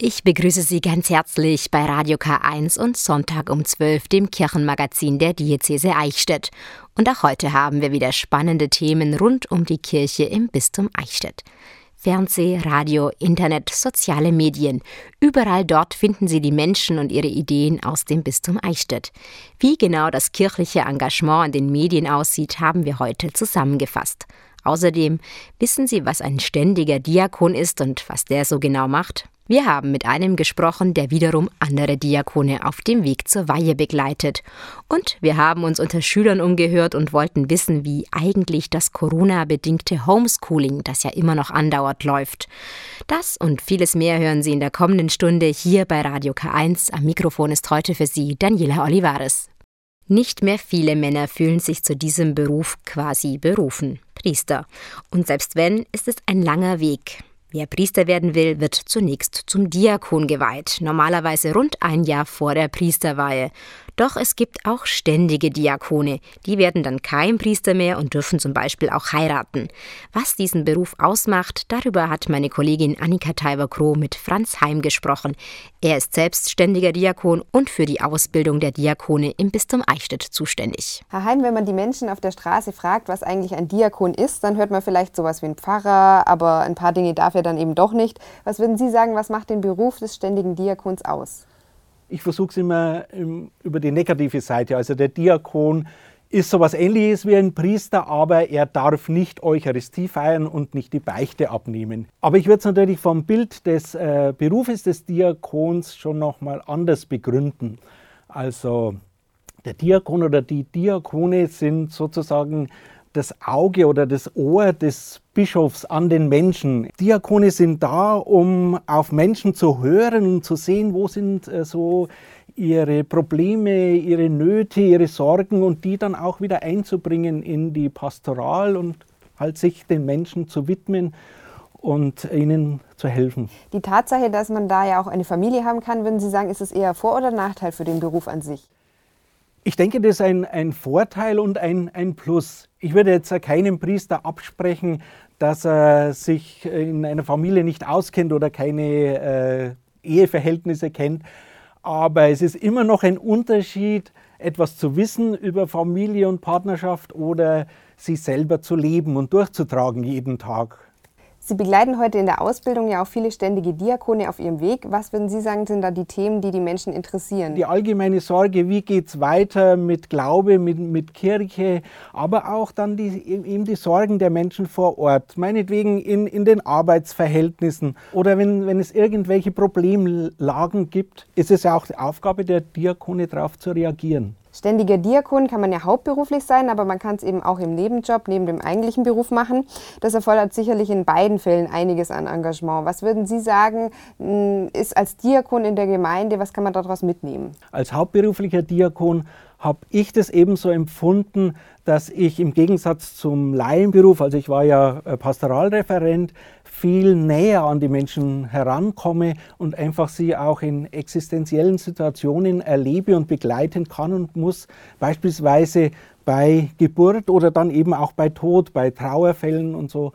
Ich begrüße Sie ganz herzlich bei Radio K1 und Sonntag um 12, dem Kirchenmagazin der Diözese Eichstätt. Und auch heute haben wir wieder spannende Themen rund um die Kirche im Bistum Eichstätt. Fernseh, Radio, Internet, soziale Medien. Überall dort finden Sie die Menschen und ihre Ideen aus dem Bistum Eichstätt. Wie genau das kirchliche Engagement an den Medien aussieht, haben wir heute zusammengefasst. Außerdem wissen Sie, was ein ständiger Diakon ist und was der so genau macht? Wir haben mit einem gesprochen, der wiederum andere Diakone auf dem Weg zur Weihe begleitet. Und wir haben uns unter Schülern umgehört und wollten wissen, wie eigentlich das Corona-bedingte Homeschooling, das ja immer noch andauert, läuft. Das und vieles mehr hören Sie in der kommenden Stunde hier bei Radio K1. Am Mikrofon ist heute für Sie Daniela Olivares. Nicht mehr viele Männer fühlen sich zu diesem Beruf quasi berufen. Priester. Und selbst wenn, ist es ein langer Weg. Wer Priester werden will, wird zunächst zum Diakon geweiht, normalerweise rund ein Jahr vor der Priesterweihe. Doch es gibt auch ständige Diakone, die werden dann kein Priester mehr und dürfen zum Beispiel auch heiraten. Was diesen Beruf ausmacht, darüber hat meine Kollegin Annika Teiber-Kroh mit Franz Heim gesprochen. Er ist selbst ständiger Diakon und für die Ausbildung der Diakone im Bistum Eichstätt zuständig. Herr Heim, wenn man die Menschen auf der Straße fragt, was eigentlich ein Diakon ist, dann hört man vielleicht sowas wie ein Pfarrer, aber ein paar Dinge darf er dann eben doch nicht. Was würden Sie sagen, was macht den Beruf des ständigen Diakons aus? Ich versuche es immer über die negative Seite. Also der Diakon ist sowas ähnliches wie ein Priester, aber er darf nicht Eucharistie feiern und nicht die Beichte abnehmen. Aber ich würde es natürlich vom Bild des äh, Berufes des Diakons schon nochmal anders begründen. Also der Diakon oder die Diakone sind sozusagen das Auge oder das Ohr des Bischofs an den Menschen. Diakone sind da, um auf Menschen zu hören und zu sehen, wo sind äh, so ihre Probleme, ihre Nöte, ihre Sorgen und die dann auch wieder einzubringen in die Pastoral und halt sich den Menschen zu widmen und ihnen zu helfen. Die Tatsache, dass man da ja auch eine Familie haben kann, würden Sie sagen, ist es eher Vor- oder Nachteil für den Beruf an sich? Ich denke, das ist ein, ein Vorteil und ein, ein Plus. Ich würde jetzt keinem Priester absprechen, dass er sich in einer Familie nicht auskennt oder keine äh, Eheverhältnisse kennt. Aber es ist immer noch ein Unterschied, etwas zu wissen über Familie und Partnerschaft oder sie selber zu leben und durchzutragen jeden Tag. Sie begleiten heute in der Ausbildung ja auch viele ständige Diakone auf ihrem Weg. Was würden Sie sagen, sind da die Themen, die die Menschen interessieren? Die allgemeine Sorge, wie geht es weiter mit Glaube, mit, mit Kirche, aber auch dann die, eben die Sorgen der Menschen vor Ort, meinetwegen in, in den Arbeitsverhältnissen oder wenn, wenn es irgendwelche Problemlagen gibt, ist es ja auch die Aufgabe der Diakone, darauf zu reagieren. Ständiger Diakon kann man ja hauptberuflich sein, aber man kann es eben auch im Nebenjob, neben dem eigentlichen Beruf machen. Das erfordert sicherlich in beiden Fällen einiges an Engagement. Was würden Sie sagen, hm, ist als Diakon in der Gemeinde, was kann man daraus mitnehmen? Als hauptberuflicher Diakon habe ich das ebenso empfunden, dass ich im Gegensatz zum Laienberuf, also ich war ja äh, Pastoralreferent, viel näher an die Menschen herankomme und einfach sie auch in existenziellen Situationen erlebe und begleiten kann und muss, beispielsweise bei Geburt oder dann eben auch bei Tod, bei Trauerfällen und so.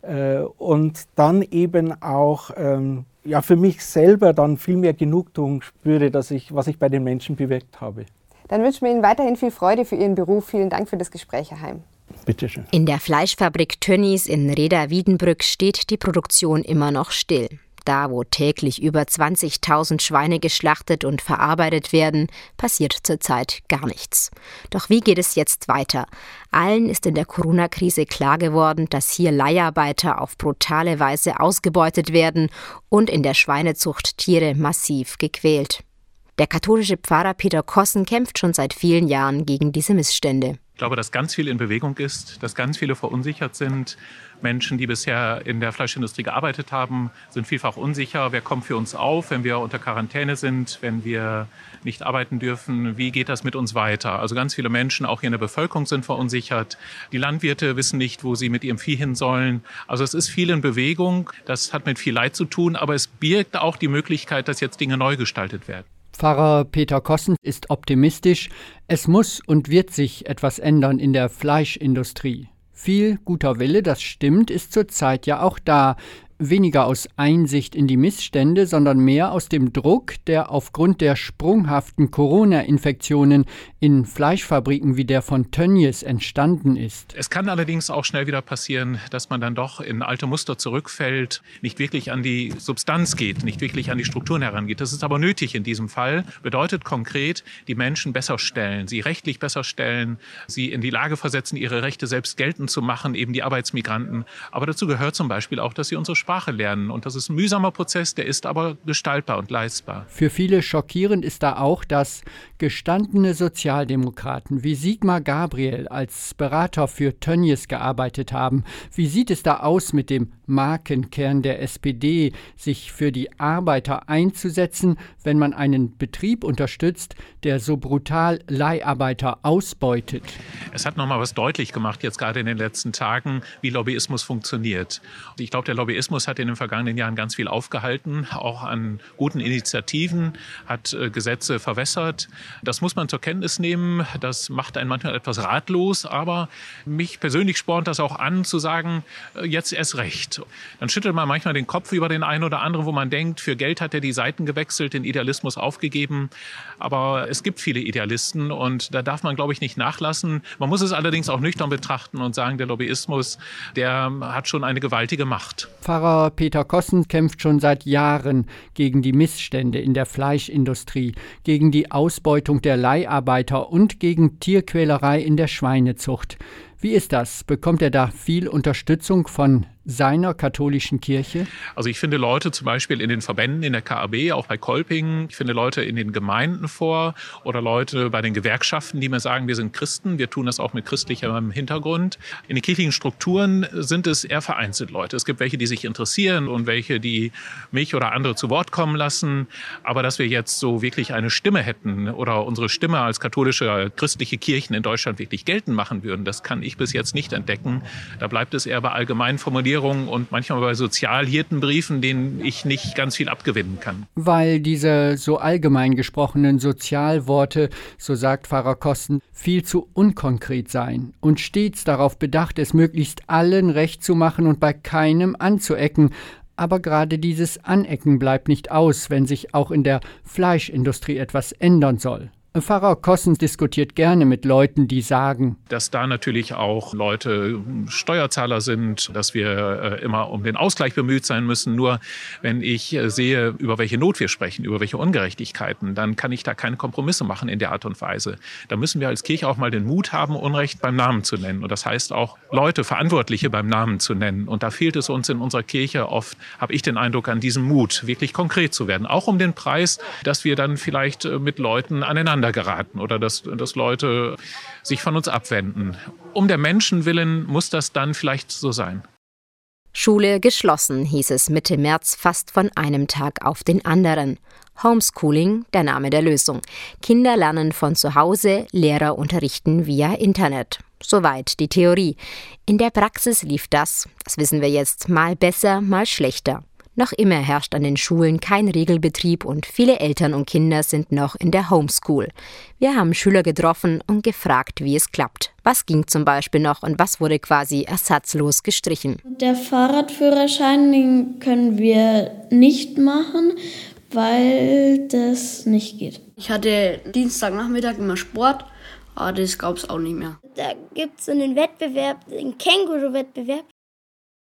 Äh, und dann eben auch ähm, ja, für mich selber dann viel mehr Genugtuung spüre, dass ich, was ich bei den Menschen bewirkt habe. Dann wünschen wir Ihnen weiterhin viel Freude für Ihren Beruf. Vielen Dank für das Gespräch, Herr Heim. Bitte schön. In der Fleischfabrik Tönnies in Reda-Wiedenbrück steht die Produktion immer noch still. Da, wo täglich über 20.000 Schweine geschlachtet und verarbeitet werden, passiert zurzeit gar nichts. Doch wie geht es jetzt weiter? Allen ist in der Corona-Krise klar geworden, dass hier Leiharbeiter auf brutale Weise ausgebeutet werden und in der Schweinezucht Tiere massiv gequält. Der katholische Pfarrer Peter Kossen kämpft schon seit vielen Jahren gegen diese Missstände. Ich glaube, dass ganz viel in Bewegung ist, dass ganz viele verunsichert sind. Menschen, die bisher in der Fleischindustrie gearbeitet haben, sind vielfach unsicher. Wer kommt für uns auf, wenn wir unter Quarantäne sind, wenn wir nicht arbeiten dürfen? Wie geht das mit uns weiter? Also ganz viele Menschen, auch hier in der Bevölkerung, sind verunsichert. Die Landwirte wissen nicht, wo sie mit ihrem Vieh hin sollen. Also es ist viel in Bewegung. Das hat mit viel Leid zu tun, aber es birgt auch die Möglichkeit, dass jetzt Dinge neu gestaltet werden. Pfarrer Peter Kossen ist optimistisch. Es muss und wird sich etwas ändern in der Fleischindustrie. Viel guter Wille, das stimmt, ist zurzeit ja auch da. Weniger aus Einsicht in die Missstände, sondern mehr aus dem Druck, der aufgrund der sprunghaften Corona-Infektionen in Fleischfabriken wie der von Tönnies entstanden ist. Es kann allerdings auch schnell wieder passieren, dass man dann doch in alte Muster zurückfällt, nicht wirklich an die Substanz geht, nicht wirklich an die Strukturen herangeht. Das ist aber nötig in diesem Fall. Bedeutet konkret, die Menschen besser stellen, sie rechtlich besser stellen, sie in die Lage versetzen, ihre Rechte selbst geltend zu machen, eben die Arbeitsmigranten. Aber dazu gehört zum Beispiel auch, dass sie unsere Sprache lernen. Und das ist ein mühsamer Prozess, der ist aber gestaltbar und leistbar. Für viele schockierend ist da auch, dass gestandene Sozialdemokraten wie Sigmar Gabriel als Berater für Tönnies gearbeitet haben. Wie sieht es da aus mit dem Markenkern der SPD, sich für die Arbeiter einzusetzen, wenn man einen Betrieb unterstützt, der so brutal Leiharbeiter ausbeutet? Es hat nochmal was deutlich gemacht, jetzt gerade in den letzten Tagen, wie Lobbyismus funktioniert. Ich glaube, der Lobbyismus hat in den vergangenen Jahren ganz viel aufgehalten, auch an guten Initiativen, hat äh, Gesetze verwässert. Das muss man zur Kenntnis nehmen. Das macht einen manchmal etwas ratlos, aber mich persönlich spornt das auch an, zu sagen, äh, jetzt erst recht. Dann schüttelt man manchmal den Kopf über den einen oder anderen, wo man denkt, für Geld hat er die Seiten gewechselt, den Idealismus aufgegeben. Aber es gibt viele Idealisten und da darf man, glaube ich, nicht nachlassen. Man muss es allerdings auch nüchtern betrachten und sagen, der Lobbyismus, der hat schon eine gewaltige Macht. Pfarrer Peter Kossen kämpft schon seit Jahren gegen die Missstände in der Fleischindustrie, gegen die Ausbeutung der Leiharbeiter und gegen Tierquälerei in der Schweinezucht. Wie ist das? Bekommt er da viel Unterstützung von seiner katholischen Kirche? Also ich finde Leute zum Beispiel in den Verbänden, in der KAB, auch bei Kolping, ich finde Leute in den Gemeinden vor oder Leute bei den Gewerkschaften, die mir sagen, wir sind Christen, wir tun das auch mit christlichem Hintergrund. In den kirchlichen Strukturen sind es eher vereinzelt Leute. Es gibt welche, die sich interessieren und welche, die mich oder andere zu Wort kommen lassen. Aber dass wir jetzt so wirklich eine Stimme hätten oder unsere Stimme als katholische christliche Kirchen in Deutschland wirklich geltend machen würden, das kann ich bis jetzt nicht entdecken. Da bleibt es eher bei allgemeinen Formulierungen Formulierungen und manchmal bei Sozialhirtenbriefen, denen ich nicht ganz viel abgewinnen kann. Weil diese so allgemein gesprochenen Sozialworte, so sagt Pfarrer Kosten, viel zu unkonkret seien und stets darauf bedacht, es möglichst allen recht zu machen und bei keinem anzuecken, aber gerade dieses Anecken bleibt nicht aus, wenn sich auch in der Fleischindustrie etwas ändern soll. Pfarrer Kossens diskutiert gerne mit Leuten, die sagen, dass da natürlich auch Leute Steuerzahler sind, dass wir äh, immer um den Ausgleich bemüht sein müssen. Nur wenn ich äh, sehe, über welche Not wir sprechen, über welche Ungerechtigkeiten, dann kann ich da keine Kompromisse machen in der Art und Weise. Da müssen wir als Kirche auch mal den Mut haben, Unrecht beim Namen zu nennen. Und das heißt auch Leute, Verantwortliche beim Namen zu nennen. Und da fehlt es uns in unserer Kirche oft, habe ich den Eindruck, an diesem Mut, wirklich konkret zu werden. Auch um den Preis, dass wir dann vielleicht äh, mit Leuten aneinander aneinander geraten oder dass, dass Leute sich von uns abwenden. Um der Menschen willen muss das dann vielleicht so sein. Schule geschlossen, hieß es Mitte März fast von einem Tag auf den anderen. Homeschooling, der Name der Lösung. Kinder lernen von zu Hause, Lehrer unterrichten via Internet. Soweit die Theorie. In der Praxis lief das, das wissen wir jetzt, mal besser, mal schlechter. Noch immer herrscht an den Schulen kein Regelbetrieb und viele Eltern und Kinder sind noch in der Homeschool. Wir haben Schüler getroffen und gefragt, wie es klappt. Was ging zum Beispiel noch und was wurde quasi ersatzlos gestrichen? Der Fahrradführerschein, den können wir nicht machen, weil das nicht geht. Ich hatte Dienstagnachmittag immer Sport, aber das gab es auch nicht mehr. Da gibt es einen Wettbewerb, einen Känguru-Wettbewerb.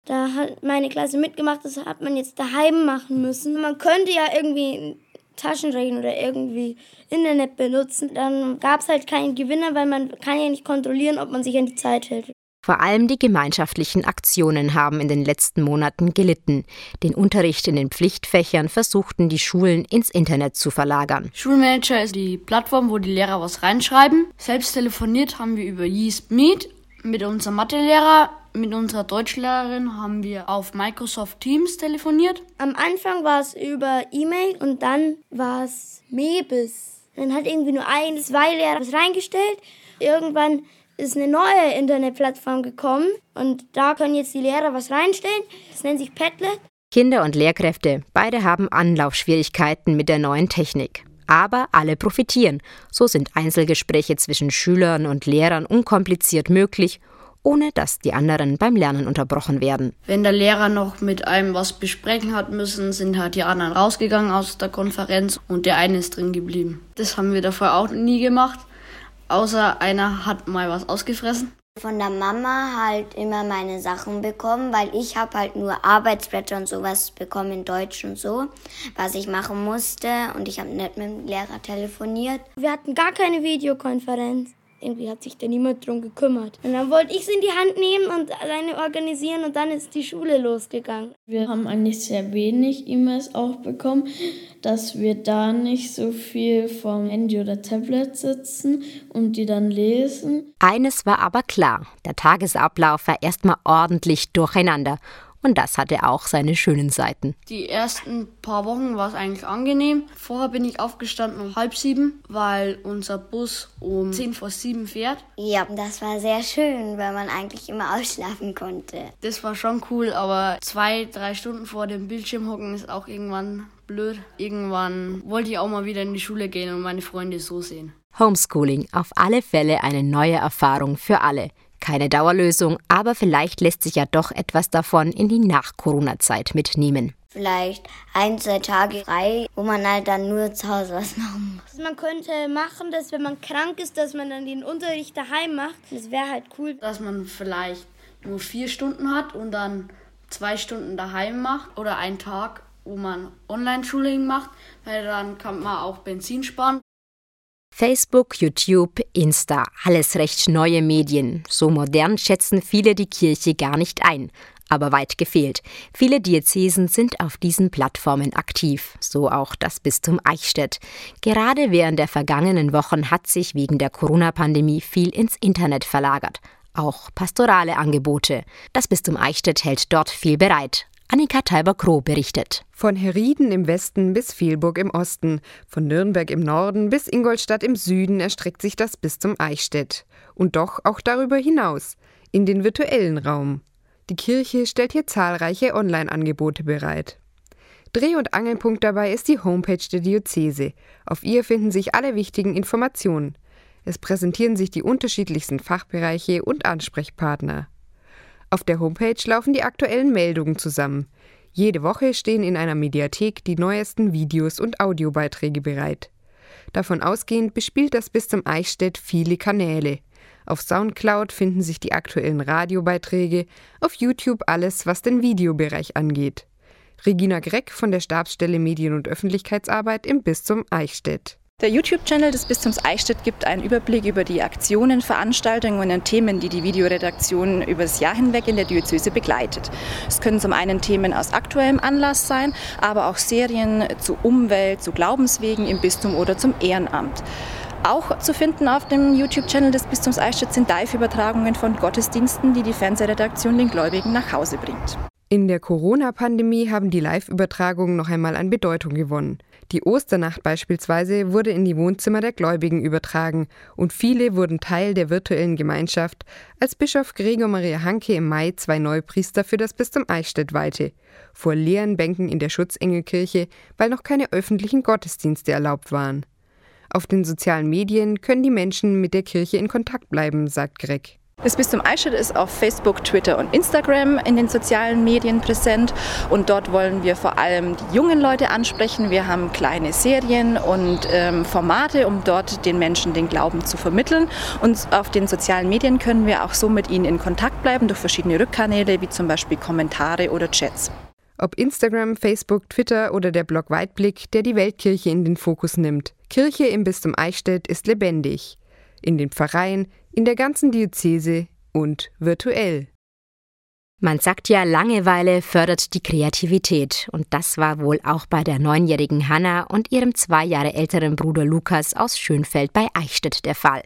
Da hat meine Klasse mitgemacht, das hat man jetzt daheim machen müssen. Man könnte ja irgendwie Taschenrechner oder irgendwie Internet benutzen. Dann gab es halt keinen Gewinner, weil man kann ja nicht kontrollieren, ob man sich an die Zeit hält. Vor allem die gemeinschaftlichen Aktionen haben in den letzten Monaten gelitten. Den Unterricht in den Pflichtfächern versuchten die Schulen ins Internet zu verlagern. Schulmanager ist die Plattform, wo die Lehrer was reinschreiben. Selbst telefoniert haben wir über Yeast Meet mit unserem Mathelehrer mit unserer Deutschlehrerin haben wir auf Microsoft Teams telefoniert. Am Anfang war es über E-Mail und dann war es Mebis. Dann hat irgendwie nur ein, zwei Lehrer was reingestellt. Irgendwann ist eine neue Internetplattform gekommen und da können jetzt die Lehrer was reinstellen. Das nennt sich Padlet. Kinder und Lehrkräfte, beide haben Anlaufschwierigkeiten mit der neuen Technik. Aber alle profitieren. So sind Einzelgespräche zwischen Schülern und Lehrern unkompliziert möglich ohne dass die anderen beim Lernen unterbrochen werden. Wenn der Lehrer noch mit einem was besprechen hat müssen, sind halt die anderen rausgegangen aus der Konferenz und der eine ist drin geblieben. Das haben wir davor auch nie gemacht, außer einer hat mal was ausgefressen. Von der Mama halt immer meine Sachen bekommen, weil ich habe halt nur Arbeitsblätter und sowas bekommen in Deutsch und so, was ich machen musste und ich habe nicht mit dem Lehrer telefoniert. Wir hatten gar keine Videokonferenz irgendwie hat sich da niemand drum gekümmert. Und dann wollte ich es in die Hand nehmen und alleine organisieren und dann ist die Schule losgegangen. Wir haben eigentlich sehr wenig E-Mails auch bekommen, dass wir da nicht so viel vom Handy oder Tablet sitzen und die dann lesen. Eines war aber klar, der Tagesablauf war erstmal ordentlich durcheinander und das hatte auch seine schönen Seiten. Die ersten paar Wochen war es eigentlich angenehm. Vorher bin ich aufgestanden um halb sieben, weil unser Bus um zehn vor sieben fährt. Ja, das war sehr schön, weil man eigentlich immer ausschlafen konnte. Das war schon cool, aber zwei, drei Stunden vor dem Bildschirm hocken ist auch irgendwann blöd. Irgendwann wollte ich auch mal wieder in die Schule gehen und meine Freunde so sehen. Homeschooling, auf alle Fälle eine neue Erfahrung für alle. Keine Dauerlösung, aber vielleicht lässt sich ja doch etwas davon in die Nach-Corona-Zeit mitnehmen. Vielleicht ein, zwei Tage frei, wo man halt dann nur zu Hause was machen muss. Man könnte machen, dass wenn man krank ist, dass man dann den Unterricht daheim macht. Das wäre halt cool. Dass man vielleicht nur vier Stunden hat und dann zwei Stunden daheim macht oder einen Tag, wo man Online-Schulung macht, weil dann kann man auch Benzin sparen. Facebook, YouTube, Insta, alles recht neue Medien. So modern schätzen viele die Kirche gar nicht ein. Aber weit gefehlt. Viele Diözesen sind auf diesen Plattformen aktiv, so auch das Bistum Eichstätt. Gerade während der vergangenen Wochen hat sich wegen der Corona-Pandemie viel ins Internet verlagert. Auch pastorale Angebote. Das Bistum Eichstätt hält dort viel bereit. Annika Teiber-Kroh berichtet. Von Herrieden im Westen bis Vielburg im Osten, von Nürnberg im Norden bis Ingolstadt im Süden erstreckt sich das Bistum Eichstätt. Und doch auch darüber hinaus, in den virtuellen Raum. Die Kirche stellt hier zahlreiche Online-Angebote bereit. Dreh- und Angelpunkt dabei ist die Homepage der Diözese. Auf ihr finden sich alle wichtigen Informationen. Es präsentieren sich die unterschiedlichsten Fachbereiche und Ansprechpartner. Auf der Homepage laufen die aktuellen Meldungen zusammen. Jede Woche stehen in einer Mediathek die neuesten Videos und Audiobeiträge bereit. Davon ausgehend bespielt das Bistum Eichstätt viele Kanäle. Auf Soundcloud finden sich die aktuellen Radiobeiträge, auf YouTube alles, was den Videobereich angeht. Regina Greck von der Stabsstelle Medien- und Öffentlichkeitsarbeit im Bistum Eichstätt. Der YouTube-Channel des Bistums Eichstätt gibt einen Überblick über die Aktionen, Veranstaltungen und Themen, die die Videoredaktion über das Jahr hinweg in der Diözese begleitet. Es können zum einen Themen aus aktuellem Anlass sein, aber auch Serien zu Umwelt, zu Glaubenswegen im Bistum oder zum Ehrenamt. Auch zu finden auf dem YouTube-Channel des Bistums Eichstätt sind Live-Übertragungen von Gottesdiensten, die die Fernsehredaktion den Gläubigen nach Hause bringt. In der Corona-Pandemie haben die Live-Übertragungen noch einmal an Bedeutung gewonnen. Die Osternacht beispielsweise wurde in die Wohnzimmer der Gläubigen übertragen und viele wurden Teil der virtuellen Gemeinschaft, als Bischof Gregor Maria Hanke im Mai zwei neue Priester für das Bistum Eichstätt weihte, vor leeren Bänken in der Schutzengelkirche, weil noch keine öffentlichen Gottesdienste erlaubt waren. Auf den sozialen Medien können die Menschen mit der Kirche in Kontakt bleiben, sagt Greg. Das Bistum Eichstätt ist auf Facebook, Twitter und Instagram in den sozialen Medien präsent und dort wollen wir vor allem die jungen Leute ansprechen. Wir haben kleine Serien und ähm, Formate, um dort den Menschen den Glauben zu vermitteln. Und auf den sozialen Medien können wir auch so mit ihnen in Kontakt bleiben durch verschiedene Rückkanäle wie zum Beispiel Kommentare oder Chats. Ob Instagram, Facebook, Twitter oder der Blog Weitblick, der die Weltkirche in den Fokus nimmt. Kirche im Bistum Eichstätt ist lebendig. In den Pfarreien, in der ganzen Diözese und virtuell. Man sagt ja, Langeweile fördert die Kreativität. Und das war wohl auch bei der neunjährigen Hanna und ihrem zwei Jahre älteren Bruder Lukas aus Schönfeld bei Eichstätt der Fall.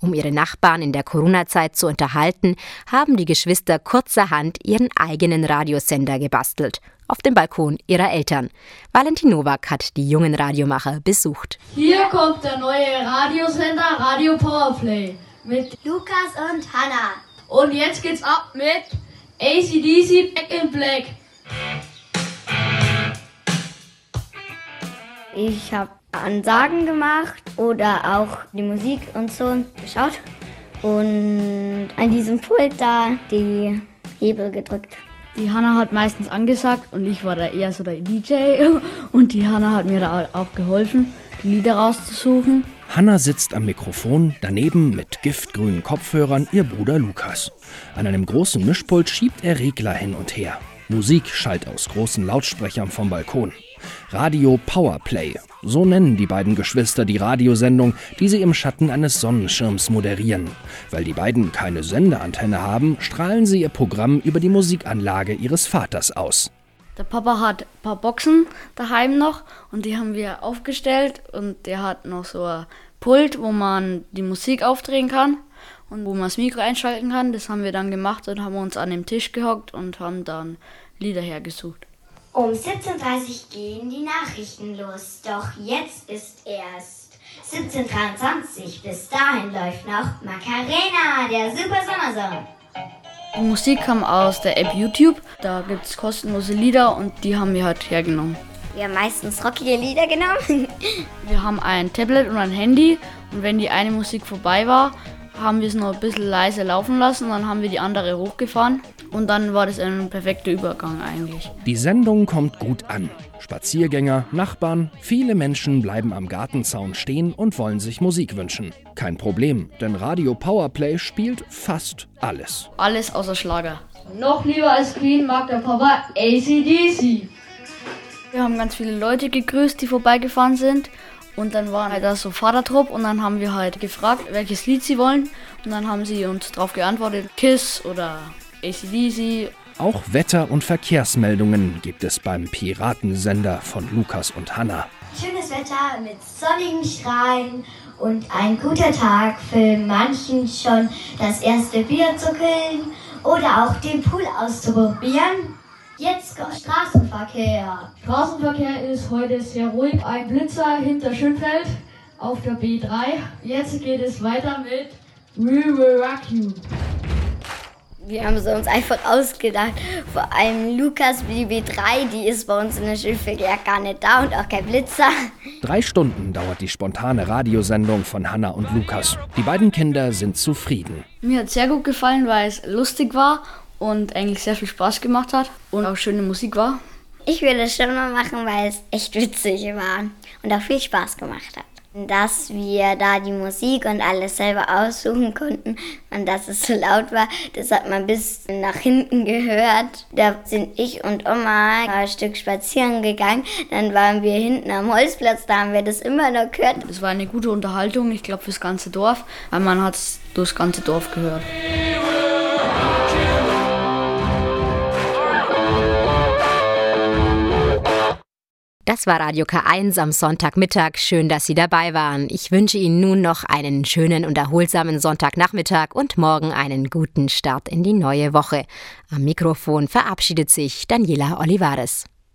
Um ihre Nachbarn in der Corona-Zeit zu unterhalten, haben die Geschwister kurzerhand ihren eigenen Radiosender gebastelt. Auf dem Balkon ihrer Eltern. Valentin Nowak hat die jungen Radiomacher besucht. Hier kommt der neue Radiosender Radio Powerplay mit Lukas und Hanna. Und jetzt geht's ab mit ACDC Back in Black. Ich habe Ansagen gemacht oder auch die Musik und so geschaut. und an diesem Pult da die Hebel gedrückt. Die Hanna hat meistens angesagt und ich war da eher so der DJ und die Hanna hat mir da auch geholfen, Lieder rauszusuchen. Hanna sitzt am Mikrofon, daneben mit giftgrünen Kopfhörern ihr Bruder Lukas. An einem großen Mischpult schiebt er Regler hin und her. Musik schallt aus großen Lautsprechern vom Balkon. Radio Powerplay, so nennen die beiden Geschwister die Radiosendung, die sie im Schatten eines Sonnenschirms moderieren. Weil die beiden keine Sendeantenne haben, strahlen sie ihr Programm über die Musikanlage ihres Vaters aus. Der Papa hat ein paar Boxen daheim noch und die haben wir aufgestellt und der hat noch so ein Pult, wo man die Musik aufdrehen kann und wo man das Mikro einschalten kann. Das haben wir dann gemacht und haben uns an dem Tisch gehockt und haben dann Lieder hergesucht. Um 17.30 Uhr gehen die Nachrichten los, doch jetzt ist erst 17.23 Uhr. Bis dahin läuft noch Macarena, der Super Sommersong. Musik kam aus der App YouTube. Da gibt es kostenlose Lieder und die haben wir halt hergenommen. Wir haben meistens rockige Lieder genommen. wir haben ein Tablet und ein Handy und wenn die eine Musik vorbei war, haben wir es noch ein bisschen leise laufen lassen, dann haben wir die andere hochgefahren und dann war das ein perfekter Übergang eigentlich. Die Sendung kommt gut an. Spaziergänger, Nachbarn, viele Menschen bleiben am Gartenzaun stehen und wollen sich Musik wünschen. Kein Problem, denn Radio Powerplay spielt fast alles. Alles außer Schlager. Noch lieber als Queen mag der Papa ACDC. Wir haben ganz viele Leute gegrüßt, die vorbeigefahren sind. Und dann war halt da so Vatertrupp und dann haben wir halt gefragt, welches Lied sie wollen. Und dann haben sie uns darauf geantwortet, Kiss oder ACDC. Auch Wetter- und Verkehrsmeldungen gibt es beim Piratensender von Lukas und Hanna. Schönes Wetter mit sonnigen Strahlen und ein guter Tag für manchen schon das erste Bier zu killen oder auch den Pool auszuprobieren. Jetzt kommt Straßenverkehr. Straßenverkehr ist heute sehr ruhig. Ein Blitzer hinter Schönfeld auf der B3. Jetzt geht es weiter mit We Will Rock You. Wir haben es uns einfach ausgedacht. Vor allem Lukas, die B3, die ist bei uns in der Schulverkehr gar nicht da und auch kein Blitzer. Drei Stunden dauert die spontane Radiosendung von Hanna und Lukas. Die beiden Kinder sind zufrieden. Mir hat es sehr gut gefallen, weil es lustig war und eigentlich sehr viel Spaß gemacht hat und auch schöne Musik war. Ich würde es schon mal machen, weil es echt witzig war und auch viel Spaß gemacht hat. Dass wir da die Musik und alles selber aussuchen konnten und dass es so laut war, das hat man bis nach hinten gehört. Da sind ich und Oma ein Stück spazieren gegangen. Dann waren wir hinten am Holzplatz, da haben wir das immer noch gehört. Es war eine gute Unterhaltung, ich glaube, fürs ganze Dorf, weil man hat es durchs ganze Dorf gehört. Das war Radio K1 am Sonntagmittag. Schön, dass Sie dabei waren. Ich wünsche Ihnen nun noch einen schönen und erholsamen Sonntagnachmittag und morgen einen guten Start in die neue Woche. Am Mikrofon verabschiedet sich Daniela Olivares.